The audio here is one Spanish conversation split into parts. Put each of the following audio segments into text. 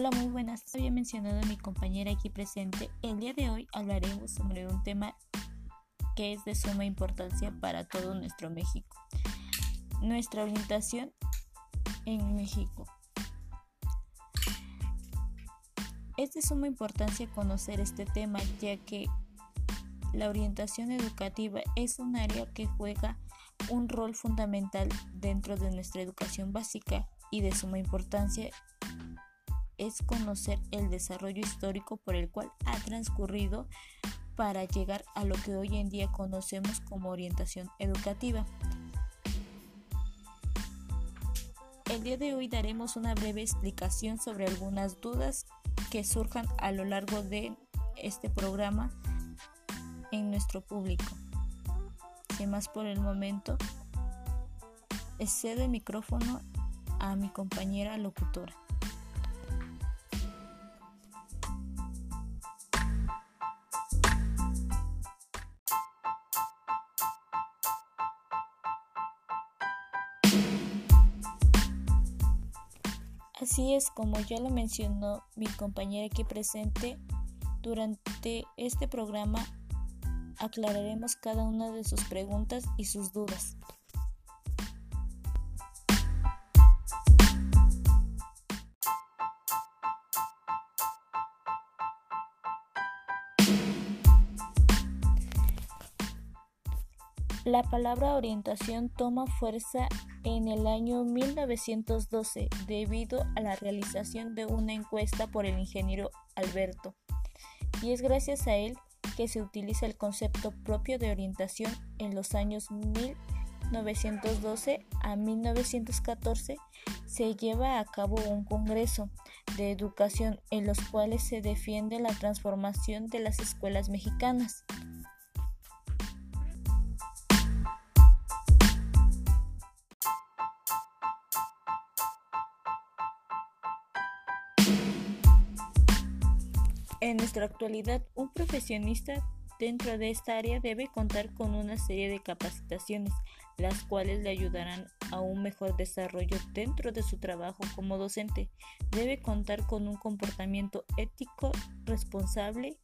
Hola, muy buenas. Había mencionado a mi compañera aquí presente. El día de hoy hablaremos sobre un tema que es de suma importancia para todo nuestro México. Nuestra orientación en México. Es de suma importancia conocer este tema ya que la orientación educativa es un área que juega un rol fundamental dentro de nuestra educación básica y de suma importancia es conocer el desarrollo histórico por el cual ha transcurrido para llegar a lo que hoy en día conocemos como orientación educativa. El día de hoy daremos una breve explicación sobre algunas dudas que surjan a lo largo de este programa en nuestro público. Sin más por el momento, cedo el micrófono a mi compañera locutora. Así es como ya lo mencionó mi compañera aquí presente, durante este programa aclararemos cada una de sus preguntas y sus dudas. La palabra orientación toma fuerza en el año 1912 debido a la realización de una encuesta por el ingeniero Alberto y es gracias a él que se utiliza el concepto propio de orientación en los años 1912 a 1914 se lleva a cabo un congreso de educación en los cuales se defiende la transformación de las escuelas mexicanas. En nuestra actualidad, un profesionista dentro de esta área debe contar con una serie de capacitaciones, las cuales le ayudarán a un mejor desarrollo dentro de su trabajo como docente. Debe contar con un comportamiento ético, responsable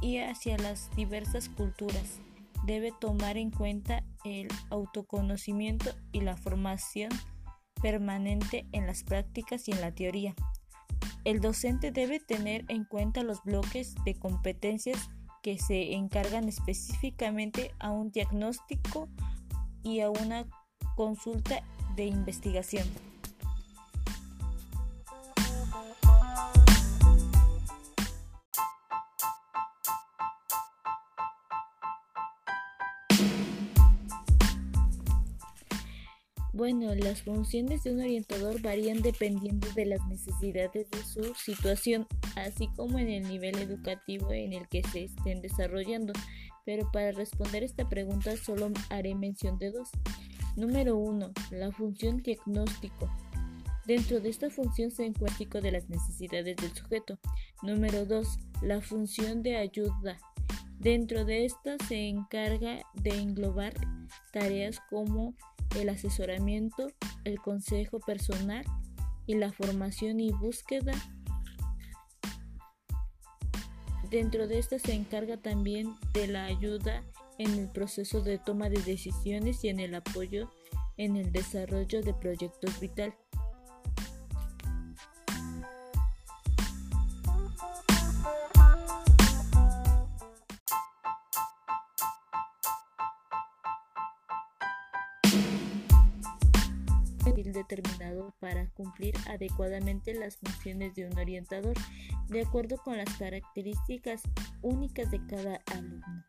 y hacia las diversas culturas. Debe tomar en cuenta el autoconocimiento y la formación permanente en las prácticas y en la teoría. El docente debe tener en cuenta los bloques de competencias que se encargan específicamente a un diagnóstico y a una consulta de investigación. Bueno, las funciones de un orientador varían dependiendo de las necesidades de su situación, así como en el nivel educativo en el que se estén desarrollando. Pero para responder esta pregunta solo haré mención de dos. Número 1. La función diagnóstico. Dentro de esta función se encuentra de las necesidades del sujeto. Número 2. La función de ayuda. Dentro de esta se encarga de englobar tareas como el asesoramiento, el consejo personal y la formación y búsqueda. Dentro de esta se encarga también de la ayuda en el proceso de toma de decisiones y en el apoyo en el desarrollo de proyectos vitales. Determinado para cumplir adecuadamente las funciones de un orientador de acuerdo con las características únicas de cada alumno.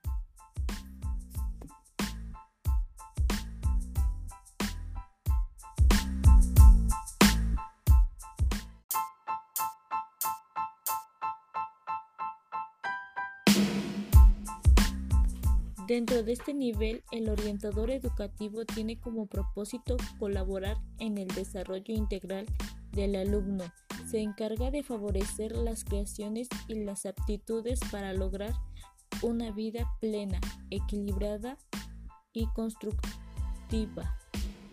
Dentro de este nivel, el orientador educativo tiene como propósito colaborar en el desarrollo integral del alumno. Se encarga de favorecer las creaciones y las aptitudes para lograr una vida plena, equilibrada y constructiva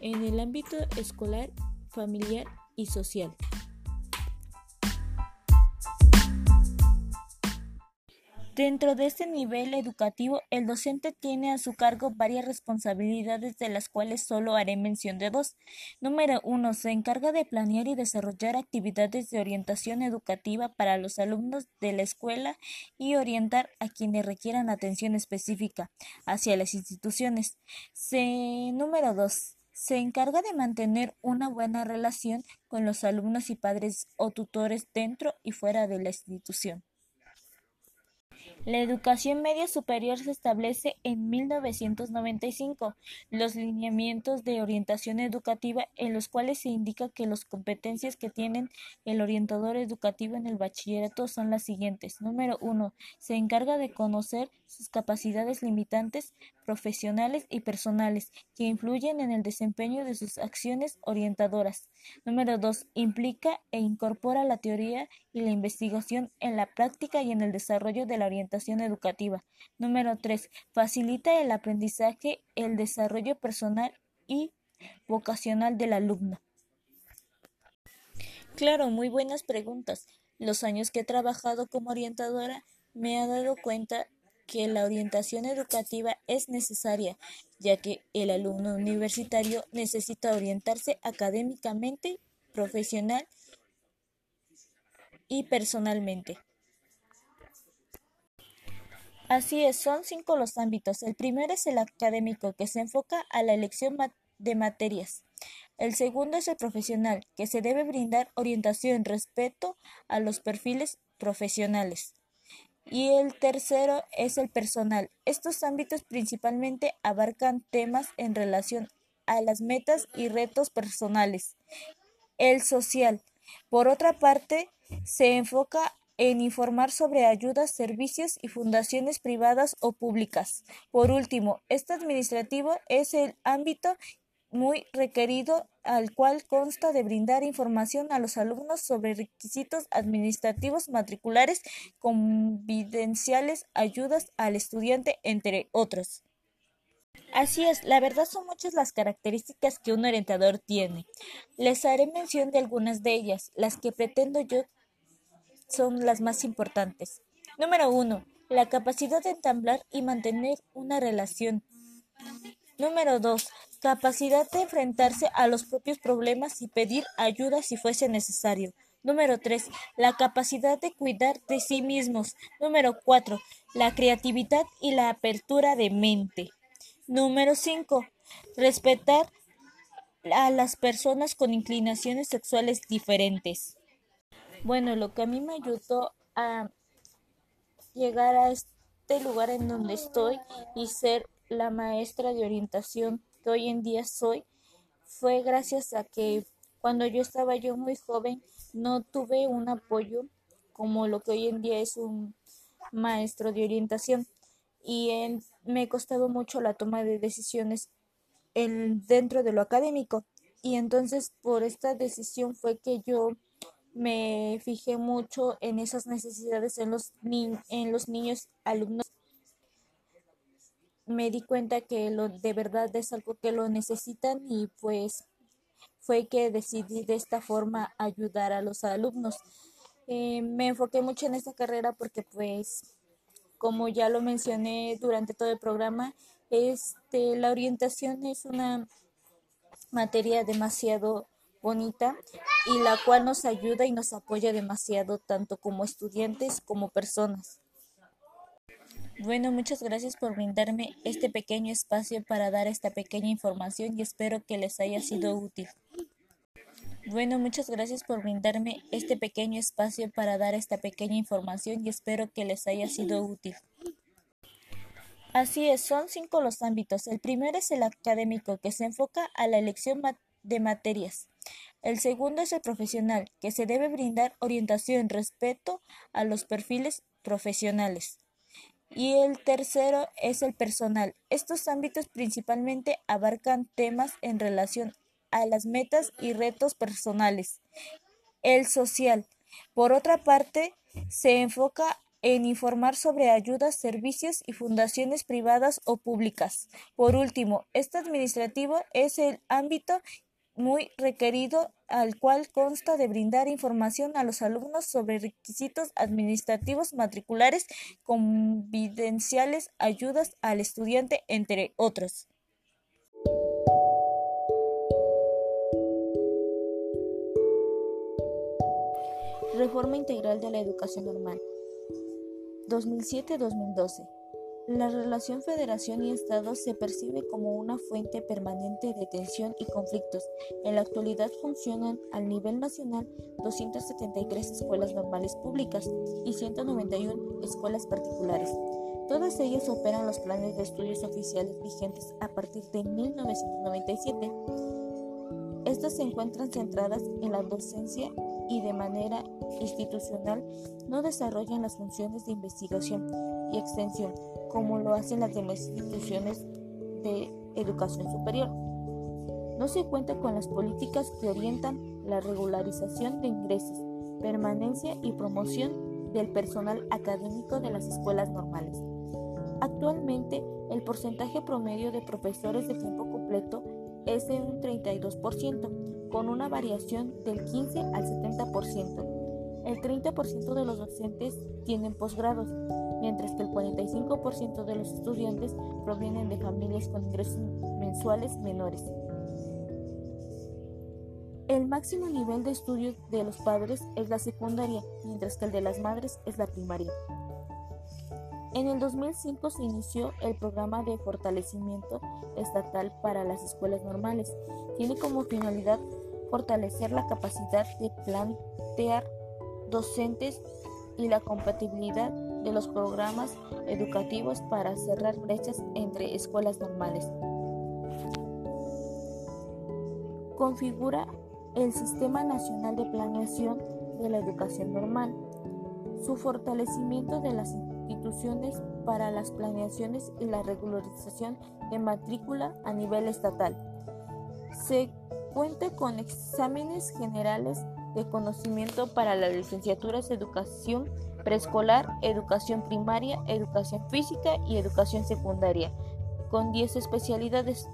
en el ámbito escolar, familiar y social. Dentro de este nivel educativo, el docente tiene a su cargo varias responsabilidades de las cuales solo haré mención de dos. Número uno, se encarga de planear y desarrollar actividades de orientación educativa para los alumnos de la escuela y orientar a quienes requieran atención específica hacia las instituciones. número dos, se encarga de mantener una buena relación con los alumnos y padres o tutores dentro y fuera de la institución. La educación media superior se establece en 1995 los lineamientos de orientación educativa en los cuales se indica que las competencias que tienen el orientador educativo en el bachillerato son las siguientes. Número uno, se encarga de conocer sus capacidades limitantes profesionales y personales que influyen en el desempeño de sus acciones orientadoras. Número dos, implica e incorpora la teoría y la investigación en la práctica y en el desarrollo de la orientación educativa. Número 3. Facilita el aprendizaje, el desarrollo personal y vocacional del alumno. Claro, muy buenas preguntas. Los años que he trabajado como orientadora me he dado cuenta que la orientación educativa es necesaria, ya que el alumno universitario necesita orientarse académicamente, profesional y personalmente. Así es, son cinco los ámbitos. El primero es el académico, que se enfoca a la elección de materias. El segundo es el profesional, que se debe brindar orientación, respeto a los perfiles profesionales. Y el tercero es el personal. Estos ámbitos principalmente abarcan temas en relación a las metas y retos personales. El social, por otra parte, se enfoca en informar sobre ayudas, servicios y fundaciones privadas o públicas. Por último, este administrativo es el ámbito muy requerido al cual consta de brindar información a los alumnos sobre requisitos administrativos matriculares, convidenciales, ayudas al estudiante, entre otros. Así es, la verdad son muchas las características que un orientador tiene. Les haré mención de algunas de ellas, las que pretendo yo son las más importantes. Número uno, la capacidad de entablar y mantener una relación. Número dos, capacidad de enfrentarse a los propios problemas y pedir ayuda si fuese necesario. Número tres, la capacidad de cuidar de sí mismos. Número cuatro, la creatividad y la apertura de mente. Número cinco, respetar a las personas con inclinaciones sexuales diferentes. Bueno, lo que a mí me ayudó a llegar a este lugar en donde estoy y ser la maestra de orientación que hoy en día soy fue gracias a que cuando yo estaba yo muy joven no tuve un apoyo como lo que hoy en día es un maestro de orientación. Y me costaba mucho la toma de decisiones en, dentro de lo académico. Y entonces por esta decisión fue que yo me fijé mucho en esas necesidades en los, en los niños alumnos. Me di cuenta que lo, de verdad es algo que lo necesitan y pues fue que decidí de esta forma ayudar a los alumnos. Eh, me enfoqué mucho en esta carrera porque pues como ya lo mencioné durante todo el programa, este, la orientación es una materia demasiado bonita y la cual nos ayuda y nos apoya demasiado tanto como estudiantes como personas. Bueno, muchas gracias por brindarme este pequeño espacio para dar esta pequeña información y espero que les haya sido útil. Bueno, muchas gracias por brindarme este pequeño espacio para dar esta pequeña información y espero que les haya sido útil. Así es, son cinco los ámbitos. El primero es el académico, que se enfoca a la elección de materias. El segundo es el profesional, que se debe brindar orientación, respeto a los perfiles profesionales. Y el tercero es el personal. Estos ámbitos principalmente abarcan temas en relación a las metas y retos personales. El social, por otra parte, se enfoca en informar sobre ayudas, servicios y fundaciones privadas o públicas. Por último, este administrativo es el ámbito muy requerido al cual consta de brindar información a los alumnos sobre requisitos administrativos matriculares, convidenciales, ayudas al estudiante, entre otros. Reforma integral de la educación normal 2007-2012 la relación federación y Estado se percibe como una fuente permanente de tensión y conflictos. En la actualidad funcionan al nivel nacional 273 escuelas normales públicas y 191 escuelas particulares. Todas ellas operan los planes de estudios oficiales vigentes a partir de 1997. Estas se encuentran centradas en la docencia y de manera institucional no desarrollan las funciones de investigación y extensión como lo hacen las demás instituciones de educación superior. No se cuenta con las políticas que orientan la regularización de ingresos, permanencia y promoción del personal académico de las escuelas normales. Actualmente, el porcentaje promedio de profesores de tiempo completo es de un 32%, con una variación del 15 al 70%. El 30% de los docentes tienen posgrados, mientras que el 45% de los estudiantes provienen de familias con ingresos mensuales menores. El máximo nivel de estudio de los padres es la secundaria, mientras que el de las madres es la primaria. En el 2005 se inició el programa de fortalecimiento estatal para las escuelas normales. Tiene como finalidad fortalecer la capacidad de plantear docentes y la compatibilidad de los programas educativos para cerrar brechas entre escuelas normales. Configura el Sistema Nacional de Planeación de la Educación Normal, su fortalecimiento de las instituciones para las planeaciones y la regularización de matrícula a nivel estatal. Se cuenta con exámenes generales de conocimiento para las licenciaturas de educación preescolar, educación primaria, educación física y educación secundaria, con 10 especialidades.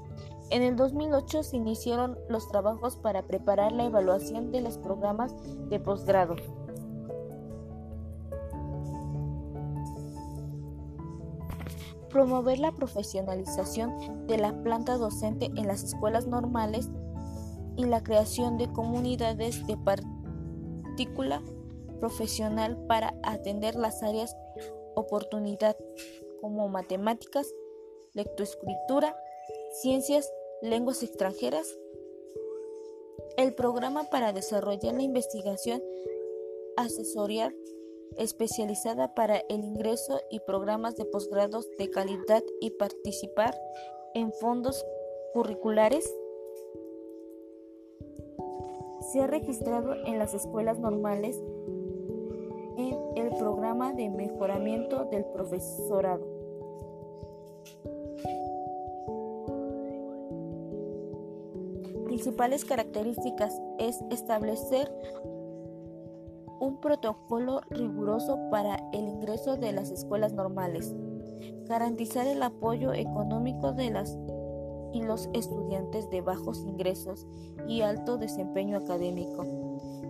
En el 2008 se iniciaron los trabajos para preparar la evaluación de los programas de posgrado. Promover la profesionalización de la planta docente en las escuelas normales y la creación de comunidades de partícula profesional para atender las áreas oportunidad como matemáticas, lectoescritura, ciencias, lenguas extranjeras. El programa para desarrollar la investigación asesorial especializada para el ingreso y programas de posgrados de calidad y participar en fondos curriculares se ha registrado en las escuelas normales el programa de mejoramiento del profesorado. Principales características es establecer un protocolo riguroso para el ingreso de las escuelas normales, garantizar el apoyo económico de las y los estudiantes de bajos ingresos y alto desempeño académico,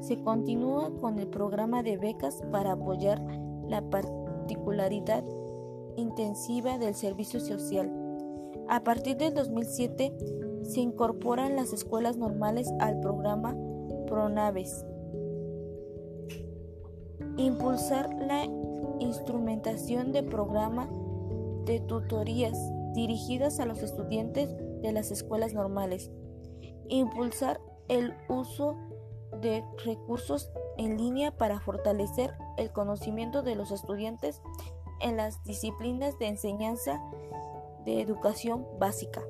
se continúa con el programa de becas para apoyar la particularidad intensiva del servicio social. A partir del 2007 se incorporan las escuelas normales al programa PRONAVES. Impulsar la instrumentación de programa de tutorías dirigidas a los estudiantes de las escuelas normales. Impulsar el uso de recursos en línea para fortalecer el conocimiento de los estudiantes en las disciplinas de enseñanza de educación básica.